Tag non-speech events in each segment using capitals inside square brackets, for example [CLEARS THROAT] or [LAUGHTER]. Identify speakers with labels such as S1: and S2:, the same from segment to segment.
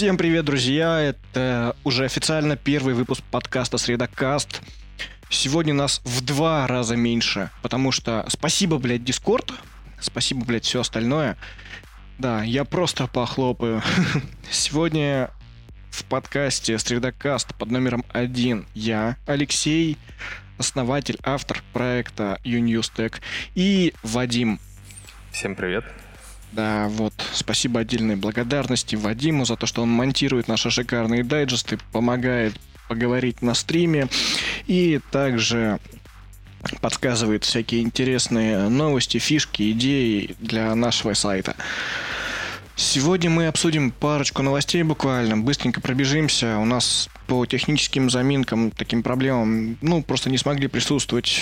S1: Всем привет, друзья! Это уже официально первый выпуск подкаста «Средокаст». Сегодня нас в два раза меньше, потому что спасибо, блядь, Дискорд, спасибо, блядь, все остальное. Да, я просто похлопаю. [LAUGHS] Сегодня в подкасте «Средокаст» под номером один я, Алексей, основатель, автор проекта UNewsTech, и Вадим.
S2: Всем привет.
S1: Да, вот, спасибо отдельной благодарности Вадиму за то, что он монтирует наши шикарные дайджесты, помогает поговорить на стриме и также подсказывает всякие интересные новости, фишки, идеи для нашего сайта. Сегодня мы обсудим парочку новостей буквально, быстренько пробежимся. У нас по техническим заминкам, таким проблемам, ну, просто не смогли присутствовать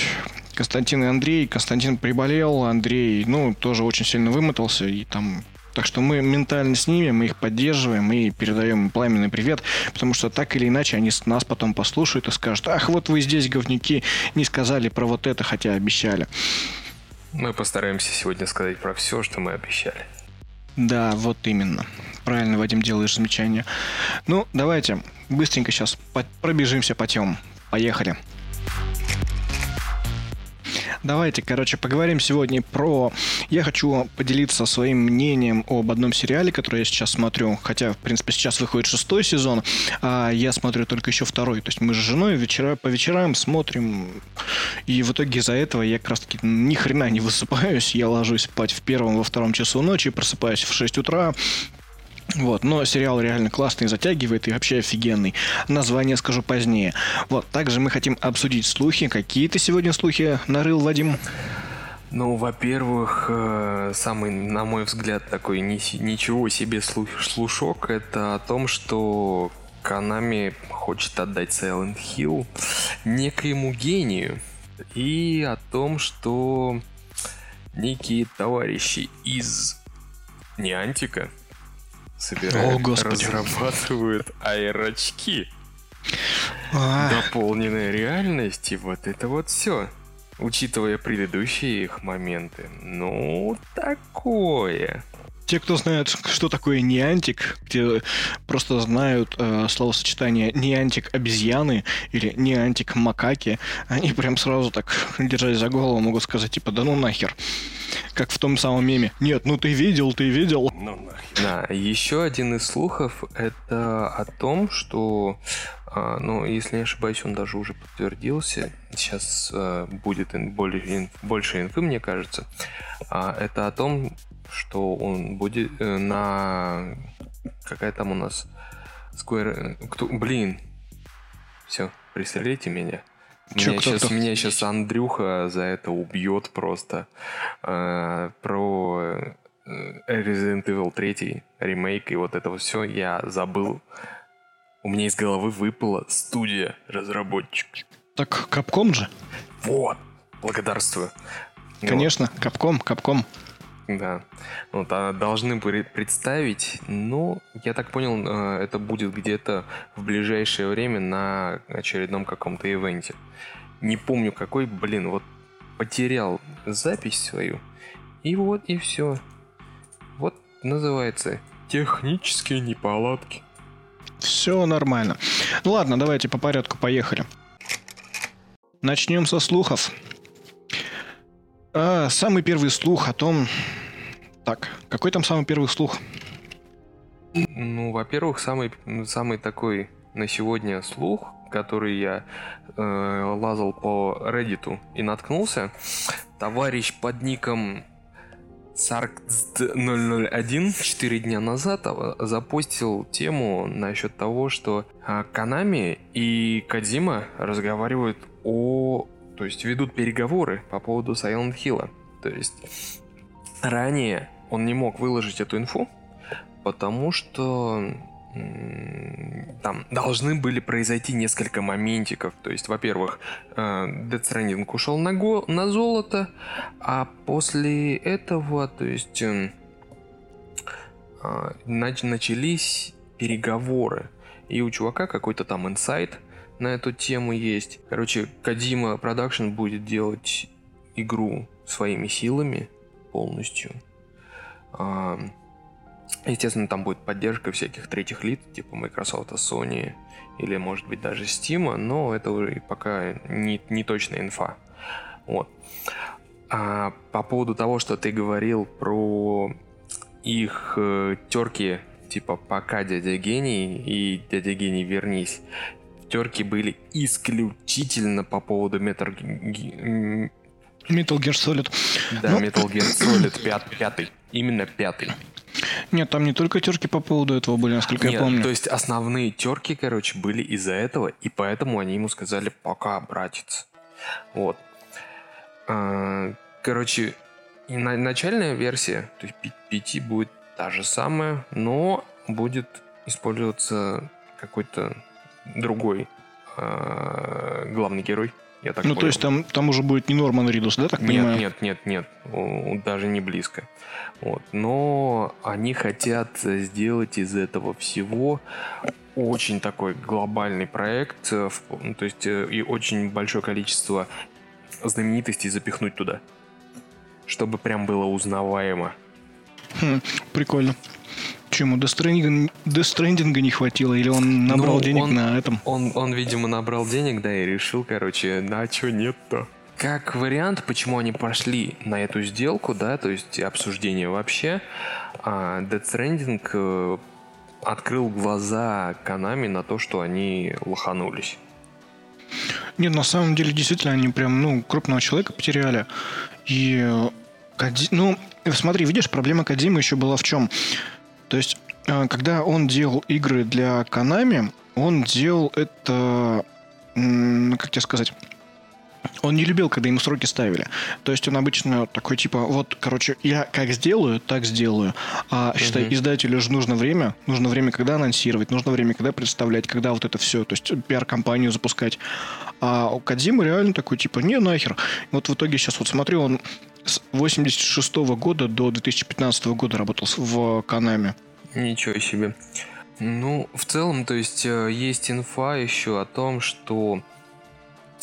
S1: Константин и Андрей. Константин приболел, Андрей, ну, тоже очень сильно вымотался, и там так что мы ментально с ними, мы их поддерживаем и передаем пламенный привет, потому что так или иначе они нас потом послушают и скажут, ах, вот вы здесь, говнюки, не сказали про вот это, хотя обещали.
S2: Мы постараемся сегодня сказать про все, что мы обещали.
S1: Да, вот именно. Правильно, Вадим, делаешь замечание. Ну, давайте быстренько сейчас пробежимся по темам. Поехали. Давайте, короче, поговорим сегодня про... Я хочу поделиться своим мнением об одном сериале, который я сейчас смотрю. Хотя, в принципе, сейчас выходит шестой сезон, а я смотрю только еще второй. То есть мы с женой вечера, по вечерам смотрим. И в итоге из-за этого я как раз-таки ни хрена не высыпаюсь. Я ложусь спать в первом, во втором часу ночи, просыпаюсь в 6 утра, вот, но сериал реально классный, затягивает и вообще офигенный. Название скажу позднее. Вот, также мы хотим обсудить слухи. Какие ты сегодня слухи нарыл, Вадим?
S2: Ну, во-первых, э, самый, на мой взгляд, такой ничего себе слушок, это о том, что Канами хочет отдать Silent Hill некоему гению. И о том, что некие товарищи из Неантика собирают, О, разрабатывают аэрочки. А. Дополненная реальность, и вот это вот все. Учитывая предыдущие их моменты. Ну, такое.
S1: Те, кто знают, что такое неантик, где просто знают э, словосочетание неантик обезьяны или неантик макаки, они прям сразу так, держась за голову, могут сказать, типа, да ну нахер. Как в том самом меме. Нет, ну ты видел, ты видел. Ну
S2: нахер. Да, еще один из слухов это о том, что, э, ну, если не ошибаюсь, он даже уже подтвердился. Сейчас э, будет ин, более, больше инфы, мне кажется. А, это о том, что он будет э, на... Какая там у нас? Square... Кто... Блин. Все, пристрелите меня. Чё, меня, сейчас, меня сейчас Андрюха за это убьет просто. Э, про э, Resident Evil 3 ремейк и вот это все я забыл. У меня из головы выпала студия разработчик.
S1: Так Капком же?
S2: Вот, благодарствую.
S1: Конечно, Капком, Капком.
S2: Да. Вот, а должны представить, ну, я так понял, э, это будет где-то в ближайшее время на очередном каком-то ивенте. Не помню какой, блин, вот потерял запись свою. И вот, и все. Вот называется технические неполадки.
S1: Все нормально. Ну ладно, давайте по порядку поехали. Начнем со слухов. А, самый первый слух о том... Так, какой там самый первый слух?
S2: Ну, во-первых, самый, самый такой на сегодня слух, который я э, лазал по Reddit и наткнулся. Товарищ под ником Sarkd001 4 дня назад а, запустил тему насчет того, что Канами и Кадима разговаривают о то есть ведут переговоры по поводу Silent Hill. То есть ранее он не мог выложить эту инфу, потому что там должны были произойти несколько моментиков. То есть, во-первых, э, Death Stranding ушел на, го- на золото, а после этого, то есть, эм, а, нач- начались переговоры. И у чувака какой-то там инсайт на эту тему есть. Короче, Kojima Production будет делать игру своими силами полностью. А, Естественно, там будет поддержка всяких третьих лиц, типа Microsoft, Sony или, может быть, даже Steam, но это уже пока не, не точная инфа. Вот. А по поводу того, что ты говорил про их э, терки, типа «Пока, дядя гений» и «Дядя гений, вернись», терки были исключительно по поводу Metal,
S1: Metal Gear Solid.
S2: Да, ну... Metal Gear Solid пят, пятый. Именно пятый.
S1: Нет, там не только терки по поводу этого были, насколько
S2: Нет,
S1: я помню.
S2: То есть основные терки, короче, были из-за этого, и поэтому они ему сказали пока, братец. Вот. А, короче, начальная версия, то есть 5 будет та же самая, но будет использоваться какой-то другой э, главный герой. Я так
S1: ну,
S2: понял.
S1: то есть там, там уже будет не Норман Ридус, да, так
S2: нет,
S1: понимаю?
S2: Нет, нет, нет, даже не близко. Вот. Но они хотят сделать из этого всего очень такой глобальный проект, э, ну, то есть э, и очень большое количество знаменитостей запихнуть туда, чтобы прям было узнаваемо.
S1: Хм, прикольно. Чему? Дестрендинга не хватило? Или он набрал ну, денег
S2: он,
S1: на этом?
S2: Он, он, видимо, набрал денег, да, и решил, короче, на что нет-то. Как вариант, почему они пошли на эту сделку, да, то есть обсуждение вообще, а Death Stranding э, открыл глаза Канами на то, что они лоханулись.
S1: Нет, на самом деле, действительно, они прям, ну, крупного человека потеряли. И, э, ну, смотри, видишь, проблема Кадима еще была в чем? То есть, э, когда он делал игры для Konami, он делал это, как тебе сказать, он не любил, когда ему сроки ставили. То есть он обычно такой типа, вот, короче, я как сделаю, так сделаю. А считай, uh-huh. издателю же нужно время, нужно время, когда анонсировать, нужно время, когда представлять, когда вот это все, то есть пиар-компанию запускать. А у Кадзимы реально такой типа, не нахер. Вот в итоге сейчас вот смотрю, он с 86 -го года до 2015 года работал в Канаме.
S2: Ничего себе. Ну, в целом, то есть э, есть инфа еще о том, что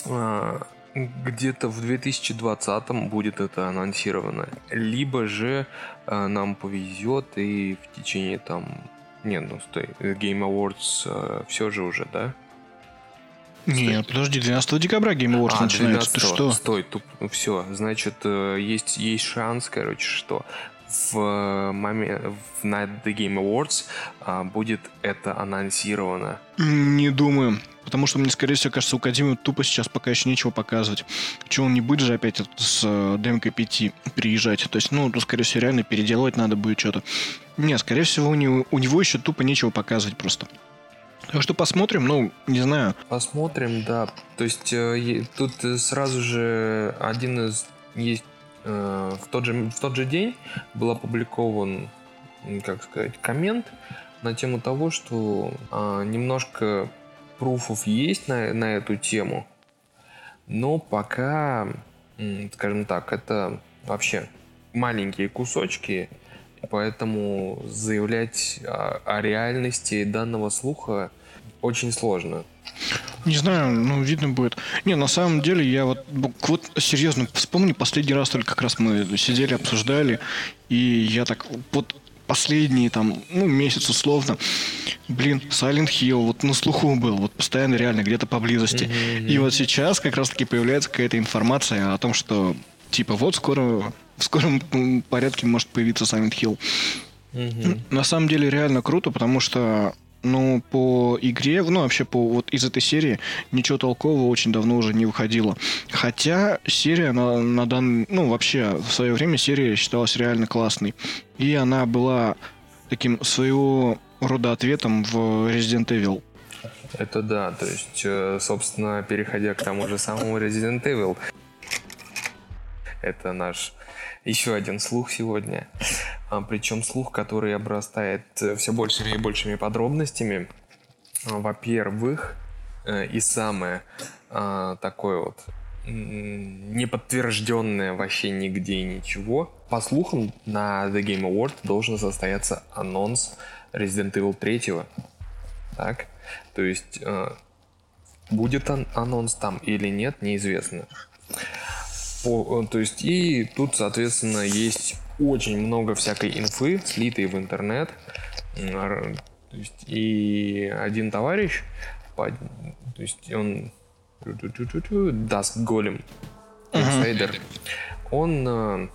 S2: а, где-то в 2020 будет это анонсировано. Либо же а, нам повезет и в течение там... Нет, ну стой, Game Awards а, все же уже, да?
S1: Нет, подожди, 12 декабря Game Awards а, начинается. Ты что?
S2: Стой, туп, ну, все, значит, э, есть, есть шанс, короче, что в момент на The Game Awards а, будет это анонсировано.
S1: Не думаю. Потому что мне, скорее всего, кажется, у Кадимы тупо сейчас пока еще нечего показывать. Че, он не будет же опять с э, ДМК 5 приезжать? То есть, ну, то, скорее всего, реально переделывать надо будет что-то. Не, скорее всего, у него, у него еще тупо нечего показывать просто. Так что посмотрим, ну, не знаю.
S2: Посмотрим, да. То есть э, тут сразу же один из есть э, в тот же в тот же день был опубликован, как сказать, коммент на тему того, что э, немножко пруфов есть на, на эту тему, но пока, скажем так, это вообще маленькие кусочки, поэтому заявлять о, о реальности данного слуха очень сложно.
S1: Не знаю, ну, видно будет. Не, на самом деле, я вот, вот серьезно, вспомни, последний раз только как раз мы сидели, обсуждали, и я так, вот последние там, ну, месяц условно, блин, Silent Hill вот на слуху был, вот постоянно реально где-то поблизости. Mm-hmm. И вот сейчас как раз-таки появляется какая-то информация о том, что типа вот скоро в скором порядке может появиться Silent Hill. Mm-hmm. На самом деле реально круто, потому что ну, по игре, ну, вообще по вот из этой серии ничего толкового очень давно уже не выходило. Хотя серия на, на дан... ну, вообще в свое время серия считалась реально классной. И она была таким своего рода ответом в Resident Evil.
S2: Это да, то есть, э, собственно, переходя к тому же самому Resident Evil, это наш еще один слух сегодня. А, причем слух, который обрастает э, все большими и большими подробностями. А, во-первых, э, и самое а, такое вот неподтвержденное вообще нигде ничего. По слухам, на The Game Award должен состояться анонс Resident Evil 3. Так? То есть, э, будет анонс там или нет, неизвестно. О, то есть, и тут, соответственно, есть очень много всякой инфы, слитой в интернет. То есть, и один товарищ, то есть он даст голем, инсайдер, он, э,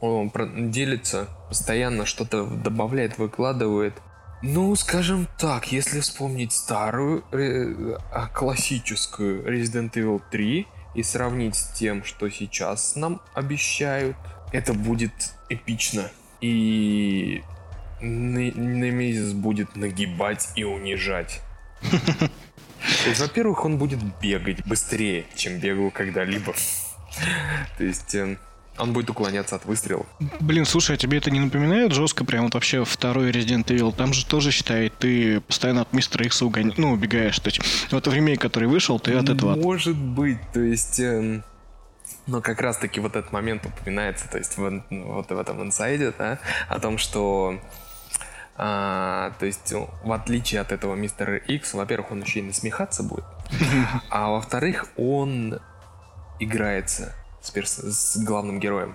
S2: он делится, постоянно что-то добавляет, выкладывает. Ну, скажем так, если вспомнить старую э, классическую Resident Evil 3 и сравнить с тем, что сейчас нам обещают, это будет эпично. И Немезис будет нагибать и унижать. [LAUGHS] Во-первых, он будет бегать быстрее, чем бегал когда-либо. То есть эм, он будет уклоняться от выстрелов.
S1: Блин, слушай, а тебе это не напоминает жестко прям вот вообще второй Resident Evil? Там же тоже, считай, ты постоянно от мистера Икса угон... ну, убегаешь. То есть вот в ремейк, который вышел, ты от этого...
S2: Может быть, то есть... Эм... Но как раз-таки вот этот момент упоминается, то есть в, вот в этом инсайде, да, о том, что а, то есть, в отличие от этого мистера Икс, во-первых, он еще и насмехаться будет, а во-вторых, он играется с, перс- с главным героем.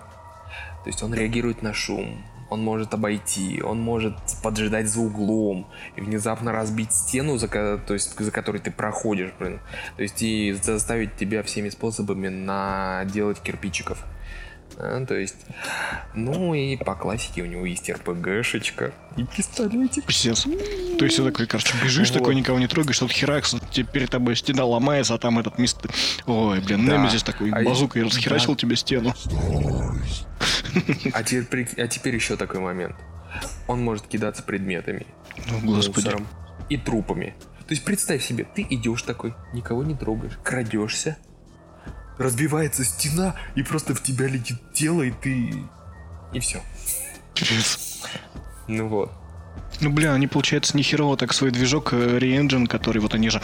S2: То есть он реагирует на шум, он может обойти, он может поджидать за углом и внезапно разбить стену, за, то есть, за которой ты проходишь, блин. То есть и заставить тебя всеми способами наделать кирпичиков. А, то есть, ну и по классике у него есть РПГшечка и пистолетик.
S1: Пиздец. То есть ты такой, короче, бежишь вот. такой, никого не трогаешь, тут херакс, перед тобой стена ломается, а там этот мист... Ой, блин, да. Немезис такой, а базукой а расхерачил да. тебе стену.
S2: А теперь, а теперь еще такой момент. Он может кидаться предметами.
S1: Ну, господи. Мусором
S2: и трупами. То есть представь себе, ты идешь такой, никого не трогаешь, крадешься, разбивается стена, и просто в тебя летит тело, и ты... И все. Ну вот.
S1: Ну, бля, они, получается, нехерово так свой движок э, Re-Engine, который вот они же,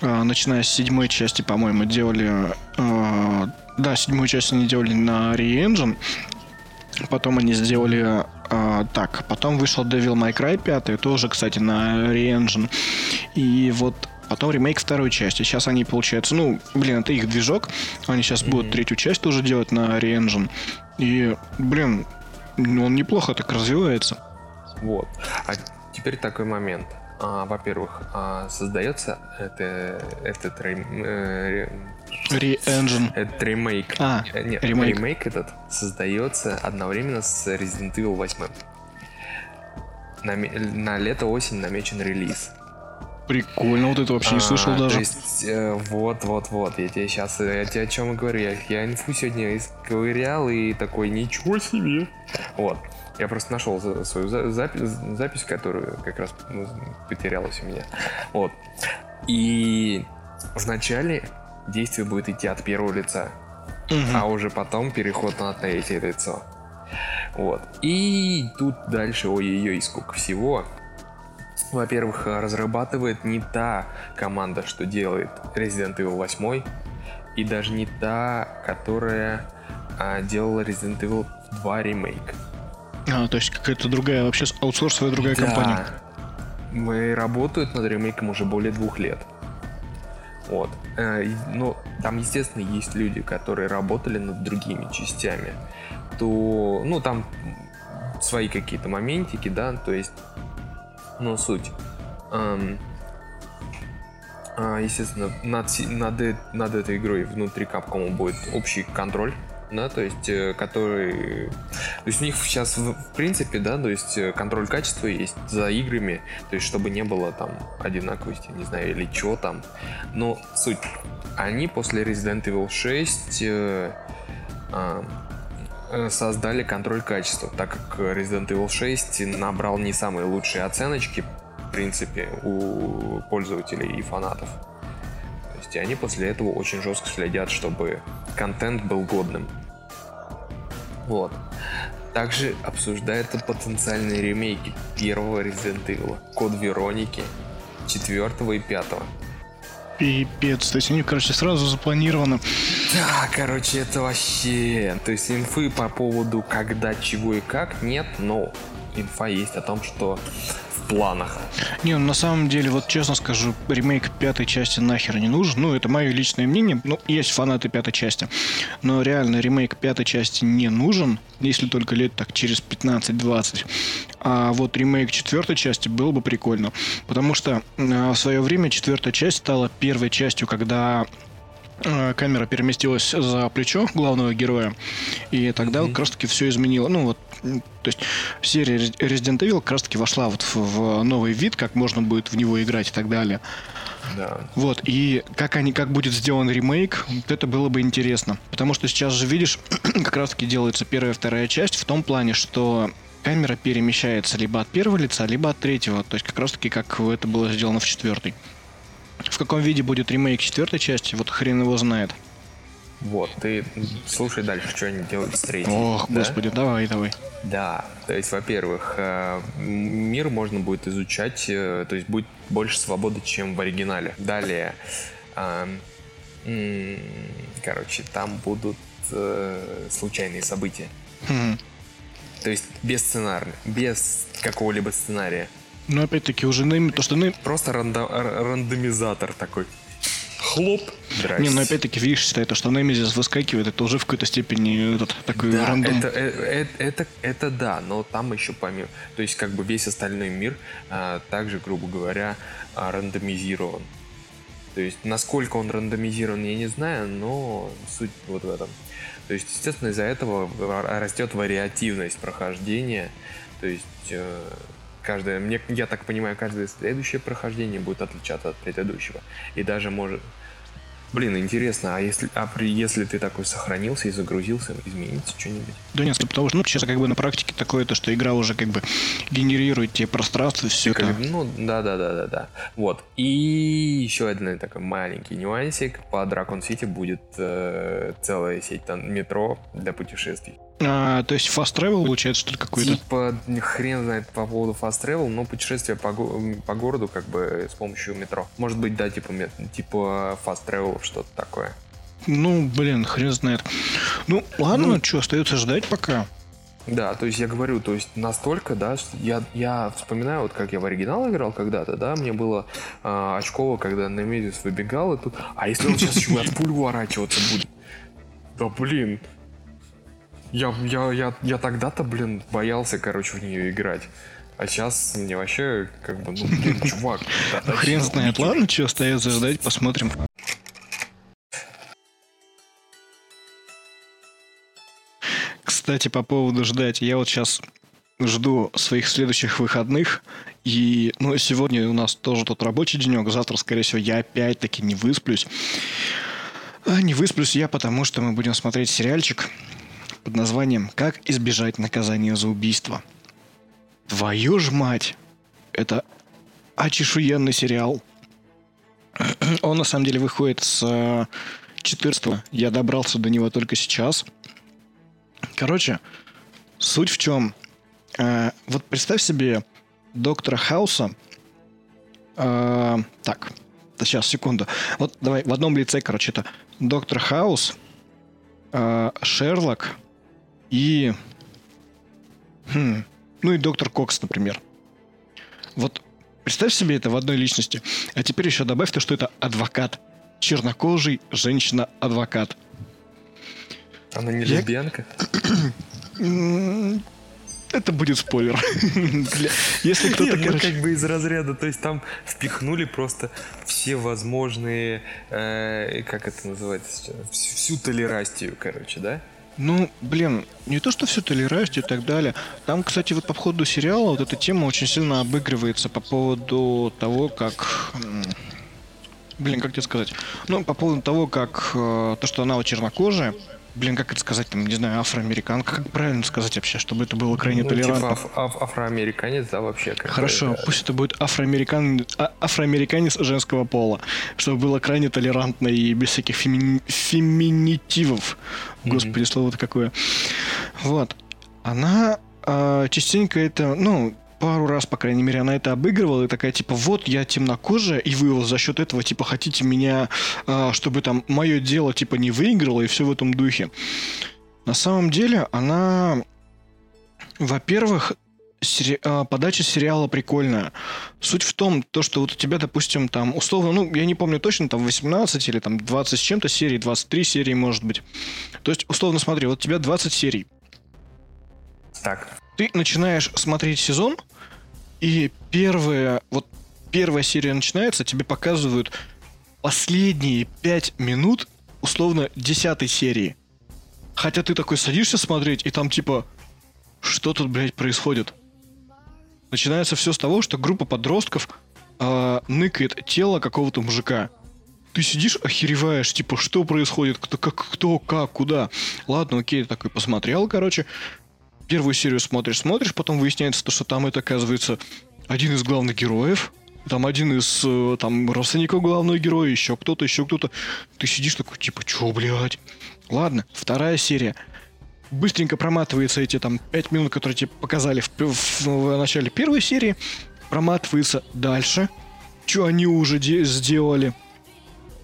S1: э, начиная с седьмой части, по-моему, делали... Э, да, седьмую часть они делали на Re-Engine, потом они сделали... Э, так, потом вышел Devil May Cry 5, тоже, кстати, на Re-Engine. И вот Потом ремейк второй части. Сейчас они, получается, ну, блин, это их движок. Они сейчас mm-hmm. будут третью часть тоже делать на Re-Engine. И, блин, он неплохо так развивается.
S2: Вот. А теперь такой момент. А, во-первых, а, создается это, этот рем, э,
S1: Re-Engine.
S2: Этот ремейк.
S1: А,
S2: э, Нет, ремейк. ремейк этот создается одновременно с Resident Evil 8. На, на лето-осень намечен релиз.
S1: Прикольно, вот это вообще не слышал а, даже. То
S2: есть, э, вот, вот, вот, я тебе сейчас, я тебе о чем говорю, я, я инфу сегодня ковырял и такой, ничего себе. Вот, я просто нашел свою за, запись, запись, которую как раз ну, потерялась у меня. Вот, и вначале действие будет идти от первого лица, угу. а уже потом переход на третье лицо. Вот, и тут дальше, ой-ой-ой, сколько всего во-первых, разрабатывает не та команда, что делает Resident Evil 8, и даже не та, которая а, делала Resident Evil 2 ремейк.
S1: А, то есть какая-то другая, вообще аутсорсовая другая да. компания.
S2: Мы работают над ремейком уже более двух лет. Вот. Э, ну, там, естественно, есть люди, которые работали над другими частями. То, ну, там свои какие-то моментики, да, то есть но суть. Эм, а, естественно, над, над, над этой игрой внутри Capcom будет общий контроль, да, то есть, э, который... То есть у них сейчас, в, в принципе, да, то есть э, контроль качества есть за играми, то есть чтобы не было там одинаковости, не знаю, или что там. Но суть, они после Resident Evil 6 э, э, Э, создали контроль качества, так как Resident Evil 6 набрал не самые лучшие оценочки, в принципе, у пользователей и фанатов. То есть они после этого очень жестко следят, чтобы контент был годным. Вот. Также обсуждаются потенциальные ремейки первого Resident Evil, Код Вероники, четвертого и пятого.
S1: Пипец, то есть они, короче, сразу запланированы.
S2: Да, короче, это вообще... То есть инфы по поводу когда, чего и как нет, но инфа есть о том, что планах.
S1: Не, ну, на самом деле, вот честно скажу, ремейк пятой части нахер не нужен. Ну, это мое личное мнение. Ну, есть фанаты пятой части. Но реально ремейк пятой части не нужен, если только лет так через 15-20. А вот ремейк четвертой части было бы прикольно. Потому что э, в свое время четвертая часть стала первой частью, когда камера переместилась за плечо главного героя, и тогда mm-hmm. как раз таки все изменило. Ну вот то есть серия Resident Evil как раз таки вошла вот в, в новый вид, как можно будет в него играть и так далее. Да. Вот, и как они, как будет сделан ремейк, вот это было бы интересно. Потому что сейчас же, видишь, [CLEARS THROAT] как раз таки делается первая и вторая часть в том плане, что камера перемещается либо от первого лица, либо от третьего. То есть как раз таки, как это было сделано в четвертой. В каком виде будет ремейк четвертой части, вот хрен его знает.
S2: Вот, ты слушай дальше, что они делают с третьей.
S1: Ох, да? господи, давай, давай.
S2: Да, то есть, во-первых, э, мир можно будет изучать, э, то есть будет больше свободы, чем в оригинале. Далее, короче, там будут э, случайные события. Хм. То есть без сценария, без какого-либо сценария.
S1: Ну, опять-таки, уже на то, что...
S2: Просто рандом, рандомизатор такой хлоп.
S1: Здрасте. Не, но опять-таки, видишь, считай, то, что Немезис выскакивает, это уже в какой-то степени этот, такой да, рандом.
S2: Это, это, это, это, это да, но там еще помимо... То есть, как бы весь остальной мир а, также, грубо говоря, а, рандомизирован. То есть, насколько он рандомизирован, я не знаю, но суть вот в этом. То есть, естественно, из-за этого растет вариативность прохождения. То есть, э, каждое, мне, я так понимаю, каждое следующее прохождение будет отличаться от предыдущего. И даже может... Блин, интересно, а если, а при, если ты такой сохранился и загрузился, изменится что-нибудь?
S1: Да нет, потому что, ну, сейчас как бы на практике такое, то, что игра уже как бы генерирует тебе пространство, все это. Как,
S2: ну, да-да-да-да-да. Вот. И еще один такой маленький нюансик. По Дракон Сити будет э, целая сеть там, метро для путешествий.
S1: А, то есть fast travel получается что ли какой-то?
S2: Типа хрен знает по поводу fast travel, но путешествие по, по городу как бы с помощью метро. Может быть, да, типа, типа fast travel, что-то такое.
S1: Ну, блин, хрен знает. Ну, ладно, ну, что, остается ждать пока.
S2: Да, то есть я говорю, то есть настолько, да, что я, я вспоминаю, вот как я в оригинал играл когда-то, да, мне было э, очково, когда Немезис выбегал, и тут, а если он сейчас еще от пуль уворачиваться будет? Да блин, я, я, я, я тогда-то, блин, боялся, короче, в нее играть. А сейчас мне вообще, как бы, ну, блин, [LAUGHS] чувак.
S1: Хрен знает. Ладно, что остается ждать, посмотрим. Кстати, по поводу ждать. Я вот сейчас жду своих следующих выходных. И, ну, сегодня у нас тоже тут рабочий денек. Завтра, скорее всего, я опять-таки не высплюсь. А не высплюсь я, потому что мы будем смотреть сериальчик под названием «Как избежать наказания за убийство». Твою ж мать! Это очешуенный сериал. [CLEARS THROAT] Он на самом деле выходит с 14 э, Я добрался до него только сейчас. Короче, суть в чем? Э, вот представь себе доктора Хауса. Э, так, сейчас, секунду. Вот давай в одном лице, короче, это доктор Хаус, э, Шерлок, и... Хм, ну и доктор Кокс, например. Вот представь себе это в одной личности. А теперь еще добавь то, что это адвокат. Чернокожий женщина-адвокат.
S2: Она не Я... лесбиянка?
S1: Это будет спойлер. [LAUGHS] Если кто-то,
S2: ну, как бы из разряда, то есть там впихнули просто все возможные, э, как это называется, всю толерастию, короче, да?
S1: Ну, блин, не то, что все толерастию и так далее. Там, кстати, вот по ходу сериала вот эта тема очень сильно обыгрывается по поводу того, как... Блин, как тебе сказать? Ну, по поводу того, как э, то, что она вот чернокожая, блин, как это сказать, там, не знаю, афроамериканка, как правильно сказать вообще, чтобы это было крайне ну, толерантно? Типа
S2: аф- аф- афроамериканец, да, вообще.
S1: Хорошо, это... пусть это будет афроамерикан... А- афроамериканец женского пола, чтобы было крайне толерантно и без всяких феми... феминитивов. Господи, mm-hmm. слово-то какое. Вот. Она э, частенько это, ну, пару раз, по крайней мере, она это обыгрывала, и такая, типа, вот я темнокожая, и вы за счет этого, типа, хотите меня, э, чтобы там мое дело, типа, не выиграло, и все в этом духе. На самом деле, она, во-первых, сери... А, подача сериала прикольная. Суть в том, то, что вот у тебя, допустим, там, условно, ну, я не помню точно, там 18 или там 20 с чем-то серий, 23 серии, может быть. То есть, условно, смотри, вот у тебя 20 серий.
S2: Так.
S1: Ты начинаешь смотреть сезон, и первая, вот первая серия начинается, тебе показывают последние 5 минут, условно, 10 серии. Хотя ты такой садишься смотреть, и там типа, что тут, блядь, происходит? Начинается все с того, что группа подростков э, ныкает тело какого-то мужика. Ты сидишь, охереваешь, типа, что происходит, кто, как, кто, как, куда. Ладно, окей, такой посмотрел, короче. Первую серию смотришь, смотришь, потом выясняется, то, что там это, оказывается, один из главных героев, там один из э, там родственников главного героя, еще кто-то, еще кто-то. Ты сидишь такой, типа, чё, блядь? Ладно, вторая серия. Быстренько проматывается эти там 5 минут, которые тебе показали в, в, в начале первой серии. Проматывается дальше. Что они уже де- сделали.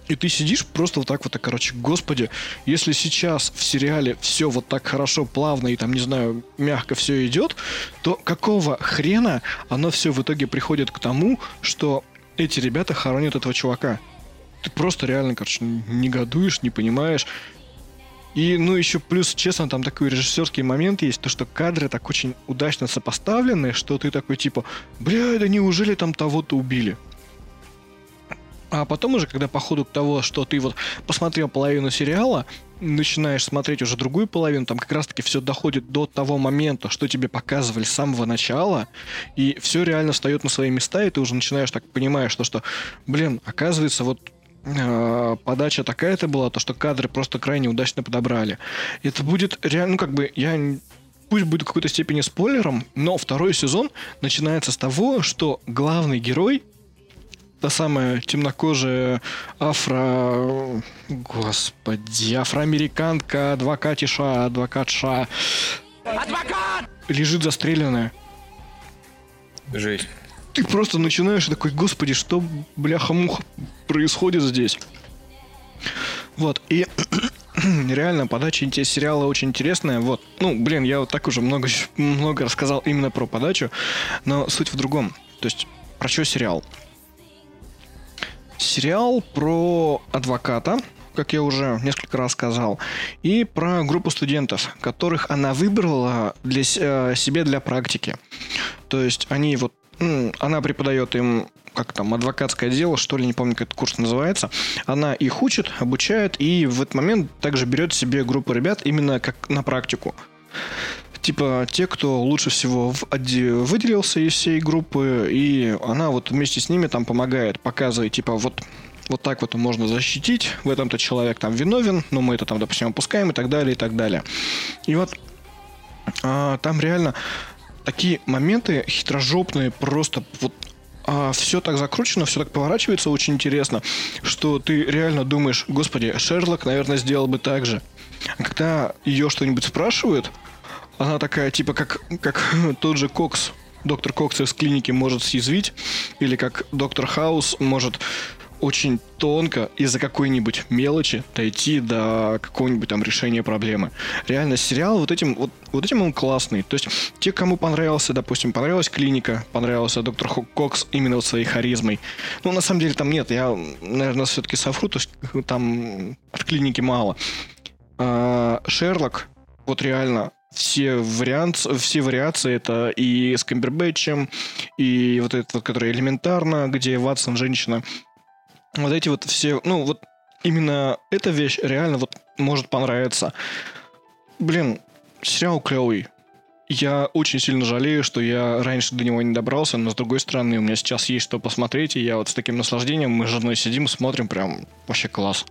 S1: И ты сидишь просто вот так вот, короче, господи, если сейчас в сериале все вот так хорошо, плавно и там, не знаю, мягко все идет, то какого хрена оно все в итоге приходит к тому, что эти ребята хоронят этого чувака? Ты просто реально, короче, негодуешь, не понимаешь. И, ну, еще плюс, честно, там такой режиссерский момент есть, то, что кадры так очень удачно сопоставлены, что ты такой, типа, бля, да неужели там того-то убили? А потом уже, когда по ходу того, что ты вот посмотрел половину сериала, начинаешь смотреть уже другую половину, там как раз-таки все доходит до того момента, что тебе показывали с самого начала, и все реально встает на свои места, и ты уже начинаешь так понимаешь, что, что блин, оказывается, вот э, подача такая-то была, то, что кадры просто крайне удачно подобрали. Это будет реально, ну, как бы, я пусть будет в какой-то степени спойлером, но второй сезон начинается с того, что главный герой та самая темнокожая афро... Господи, афроамериканка, адвокатиша, адвокатша. Адвокат! Лежит застреленная.
S2: Жесть.
S1: Ты просто начинаешь такой, господи, что, бляха-муха, происходит здесь? Вот, и [CLEARS THROAT] реально подача сериала очень интересная. Вот, ну, блин, я вот так уже много, [LAUGHS] много рассказал именно про подачу, но суть в другом. То есть, про что сериал? Сериал про адвоката, как я уже несколько раз сказал, и про группу студентов, которых она выбрала для э, себе для практики. То есть они вот она преподает им как там, адвокатское дело, что ли, не помню, как этот курс называется. Она их учит, обучает, и в этот момент также берет себе группу ребят именно как на практику типа те, кто лучше всего в, выделился из всей группы, и она вот вместе с ними там помогает, показывает, типа, вот вот так вот можно защитить, в этом-то человек там виновен, но мы это там, допустим, опускаем и так далее, и так далее. И вот а, там реально такие моменты хитрожопные, просто вот а все так закручено, все так поворачивается очень интересно, что ты реально думаешь, господи, Шерлок, наверное, сделал бы так же. А когда ее что-нибудь спрашивают, она такая, типа, как, как [LAUGHS] тот же Кокс, доктор Кокс из клиники может съязвить, или как доктор Хаус может очень тонко из-за какой-нибудь мелочи дойти до какого-нибудь там решения проблемы. Реально, сериал вот этим, вот, вот этим он классный. То есть, те, кому понравился, допустим, понравилась клиника, понравился доктор Кокс именно вот своей харизмой. Ну, на самом деле, там нет. Я, наверное, все-таки софру, то есть там от клиники мало. А, Шерлок, вот реально, все, вариант, все вариации это и с Камбербэтчем, и вот этот вот, который элементарно, где Ватсон женщина. Вот эти вот все, ну вот именно эта вещь реально вот может понравиться. Блин, сериал клевый. Я очень сильно жалею, что я раньше до него не добрался, но с другой стороны, у меня сейчас есть что посмотреть, и я вот с таким наслаждением, мы с женой сидим, смотрим, прям вообще класс.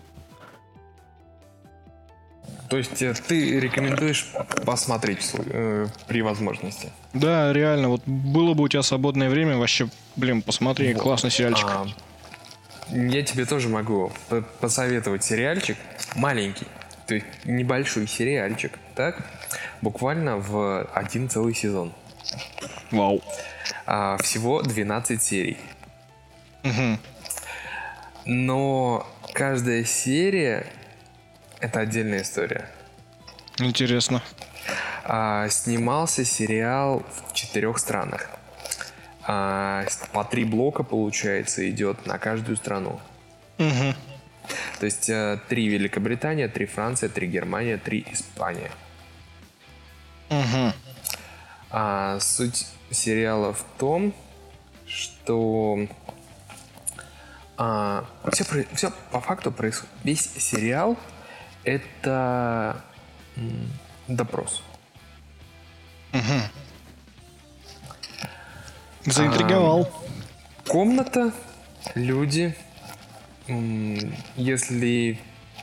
S2: То есть э, ты рекомендуешь посмотреть э, при возможности?
S1: Да, реально. Вот было бы у тебя свободное время, вообще, блин, посмотри, вот. классный сериальчик. А,
S2: я тебе тоже могу посоветовать сериальчик маленький, то есть небольшой сериальчик, так? Буквально в один целый сезон.
S1: Вау.
S2: А, всего 12 серий.
S1: Угу.
S2: Но каждая серия это отдельная история.
S1: Интересно.
S2: А, снимался сериал в четырех странах. А, по три блока, получается, идет на каждую страну.
S1: Угу.
S2: То есть э, три Великобритания, три Франция, три Германия, три Испания.
S1: Угу.
S2: А суть сериала в том, что а, все, все по факту происходит. Весь сериал это допрос.
S1: Угу. Заинтриговал.
S2: А, комната, люди. Если,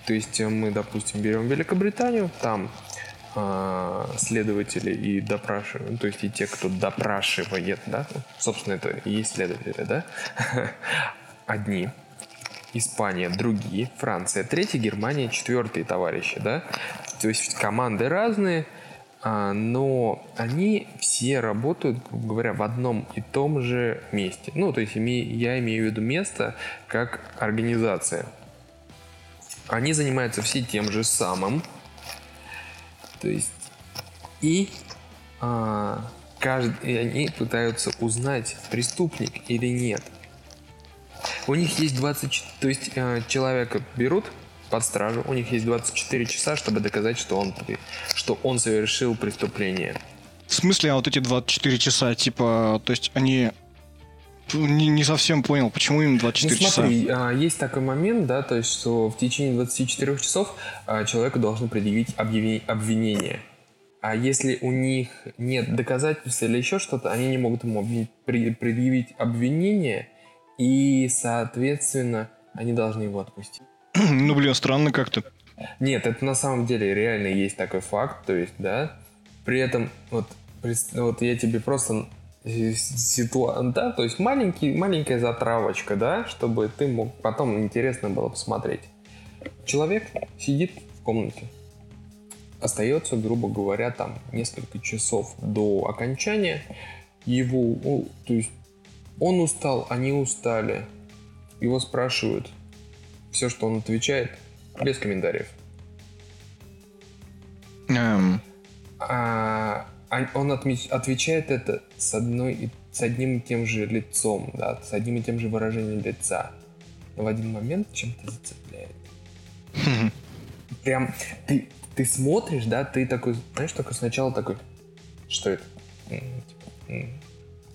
S2: то есть мы, допустим, берем Великобританию, там а, следователи и допрашивают, то есть и те, кто допрашивает, да, собственно, это и есть следователи, да, [LAUGHS] одни, Испания другие, Франция третьи, Германия четвертые товарищи, да, то есть команды разные, а, но они все работают, грубо говоря, в одном и том же месте. Ну, то есть я имею в виду место как организация. Они занимаются все тем же самым. То есть и а, кажд- и они пытаются узнать, преступник или нет. У них есть 20... То есть э, человека берут под стражу, у них есть 24 часа, чтобы доказать, что он, что он совершил преступление.
S1: В смысле, а вот эти 24 часа, типа, то есть они... Не, не совсем понял, почему им 24
S2: ну,
S1: часа.
S2: смотри, а, есть такой момент, да, то есть, что в течение 24 часов а, человеку должны предъявить обвинение. А если у них нет доказательств или еще что-то, они не могут ему предъявить обвинение, и, соответственно, они должны его отпустить. [CLEARS THROAT]
S1: Ну, блин, странно как-то.
S2: Нет, это на самом деле реально есть такой факт, то есть, да. При этом, вот, вот я тебе просто ситуа... да, то есть маленький, маленькая затравочка, да, чтобы ты мог потом интересно было посмотреть. Человек сидит в комнате, остается, грубо говоря, там несколько часов до окончания. Его, ну, то есть он устал, они устали. Его спрашивают. Все, что он отвечает, без комментариев.
S1: Эм,
S2: А, он отме- отвечает это с, одной, с одним и тем же лицом, да, с одним и тем же выражением лица. Но в один момент чем-то зацепляет. [LAUGHS] Прям ты, ты смотришь, да, ты такой, знаешь, такой сначала такой, что это?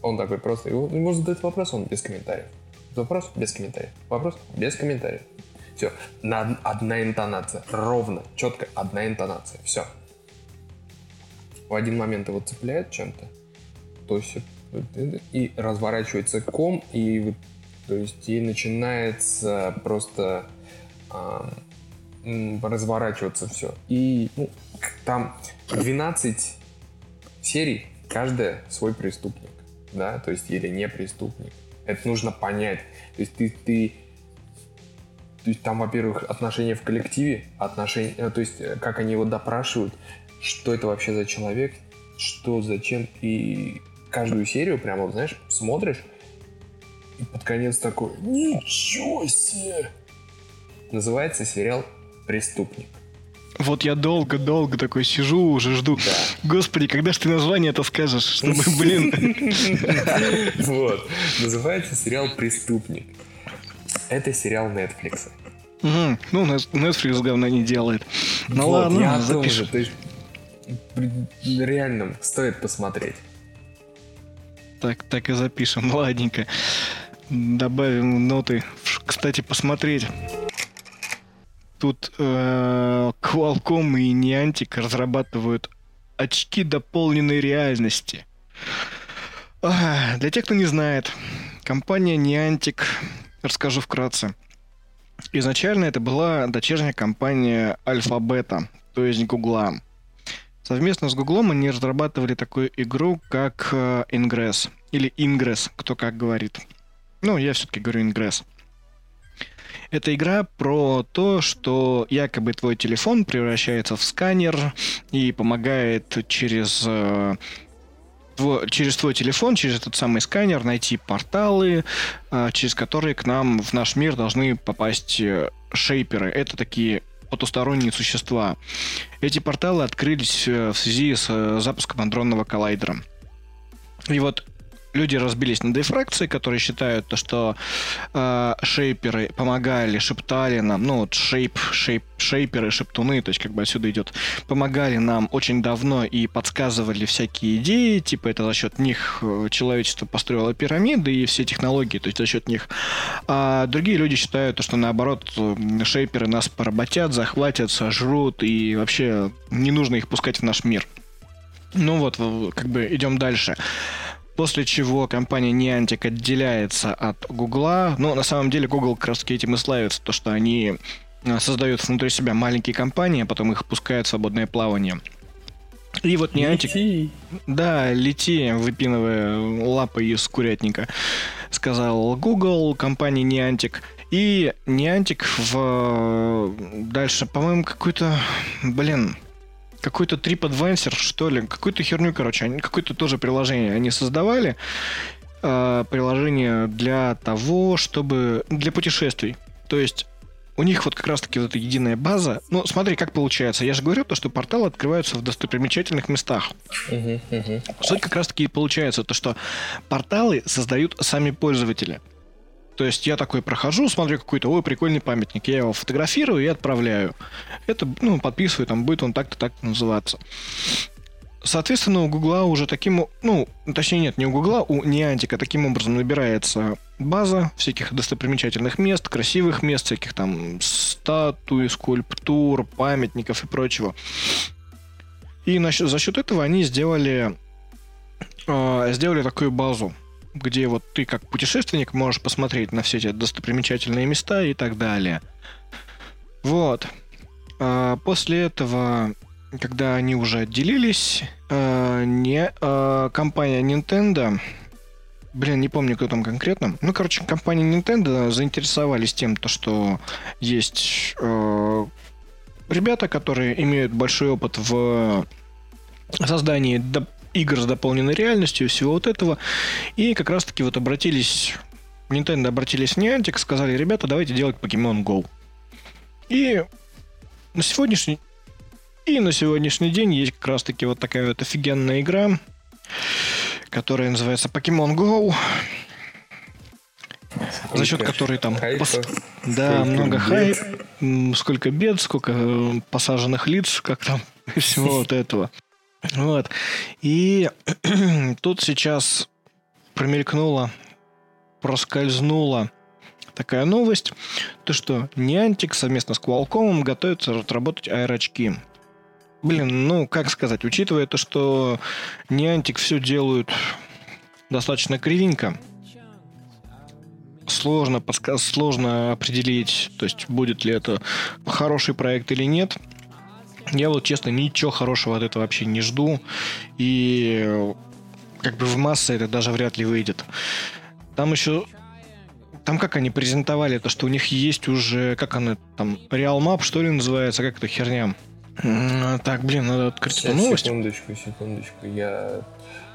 S2: Он такой просто, его, ему задают вопрос, он без комментариев. Вопрос без комментариев. Вопрос без комментариев. Все, на одна интонация, ровно, четко одна интонация, все. В один момент его цепляет чем-то, то есть и разворачивается ком, и то есть и начинается просто а, разворачиваться все. И ну, там 12 серий, каждая свой преступник, да, то есть или не преступник. Это нужно понять. То есть ты, ты то есть там, во-первых, отношения в коллективе, отношения, э, то есть э, как они его допрашивают, что это вообще за человек, что, зачем, и каждую серию прямо, вот, знаешь, смотришь, и под конец такой, ничего себе! Называется сериал «Преступник».
S1: Вот я долго-долго такой сижу, уже жду. Господи, когда же ты название это скажешь? Чтобы, [LAUGHS] блин...
S2: Вот. Называется сериал «Преступник». Это сериал Netflix.
S1: Мгм. Ну, Net- Netflix говна не делает. Ну
S2: Вот,
S1: ладно,
S2: я том
S1: запишем.
S2: же, то есть, реально стоит посмотреть.
S1: Так, так и запишем, ладненько. Добавим ноты. Кстати, посмотреть. Тут э, Qualcomm и Niantic разрабатывают очки дополненной реальности. А, Для тех, кто не знает, компания Niantic, расскажу вкратце. Изначально это была дочерняя компания Alphabeta, то есть Гугла. Совместно с Гуглом они разрабатывали такую игру, как э, Ingress. Или Ingress, кто как говорит. Ну, я все-таки говорю Ingress. Это игра про то, что якобы твой телефон превращается в сканер и помогает через, э, через твой телефон, через этот самый сканер найти порталы, э, через которые к нам в наш мир должны попасть э, шейперы. Это такие потусторонние существа. Эти порталы открылись в связи с запуском андронного коллайдера. И вот люди разбились на дифракции, которые считают, то, что э, шейперы помогали, шептали нам, ну, вот шейп, шейп, шейперы, шептуны, то есть как бы отсюда идет, помогали нам очень давно и подсказывали всякие идеи, типа это за счет них э, человечество построило пирамиды и все технологии, то есть за счет них. А другие люди считают, что наоборот, шейперы нас поработят, захватят, сожрут и вообще не нужно их пускать в наш мир. Ну вот, как бы идем дальше. После чего компания Niantic отделяется от Гугла. Ну, на самом деле, Google как раз этим и славится, то, что они э, создают внутри себя маленькие компании, а потом их пускают в свободное плавание. И вот Niantic... Лети. Да, лети, выпинывая лапы из курятника, сказал Google, компания Niantic. И Niantic в... Дальше, по-моему, какой-то... Блин, какой-то TripAdvisor, что ли, какую-то херню, короче, они какое-то тоже приложение они создавали, э, приложение для того, чтобы для путешествий. То есть у них вот как раз-таки вот эта единая база. Ну, смотри, как получается. Я же говорю то, что порталы открываются в достопримечательных местах. Uh-huh, uh-huh. Суть как раз-таки получается то, что порталы создают сами пользователи. То есть я такой прохожу, смотрю какой-то, ой, прикольный памятник, я его фотографирую и отправляю. Это, ну, подписываю, там будет он так-то, так-то называться. Соответственно, у Гугла уже таким, ну, точнее нет, не у Гугла, у Niantic таким образом набирается база всяких достопримечательных мест, красивых мест, всяких там статуй, скульптур, памятников и прочего. И за счет этого они сделали, э, сделали такую базу где вот ты как путешественник можешь посмотреть на все эти достопримечательные места и так далее. Вот. А после этого, когда они уже отделились, а, не, а, компания Nintendo Блин, не помню, кто там конкретно. Ну, короче, компания Nintendo заинтересовались тем, то, что есть э, ребята, которые имеют большой опыт в создании игр с дополненной реальностью, всего вот этого. И как раз-таки вот обратились, Nintendo обратились в Niantic, сказали, ребята, давайте делать Pokemon Go. И на сегодняшний и на сегодняшний день есть как раз-таки вот такая вот офигенная игра, которая называется Pokemon Go. Сколько за счет которой там пос... да много хайп, сколько бед, сколько посаженных лиц, как там [LAUGHS] и всего вот этого. Вот. И [CLEARS THROAT] тут сейчас промелькнула, проскользнула такая новость, то что Niantic совместно с Qualcomm готовится разработать аэрочки. Блин, ну, как сказать, учитывая то, что Niantic все делают достаточно кривенько, сложно, подсказ, сложно определить, то есть будет ли это хороший проект или нет – я вот, честно, ничего хорошего от этого вообще не жду. И как бы в массы это даже вряд ли выйдет. Там еще... Там как они презентовали то, что у них есть уже... Как она там? Real Map, что ли, называется? Как это херня? Так, блин, надо открыть Сейчас, эту новость.
S2: Секундочку, секундочку. Я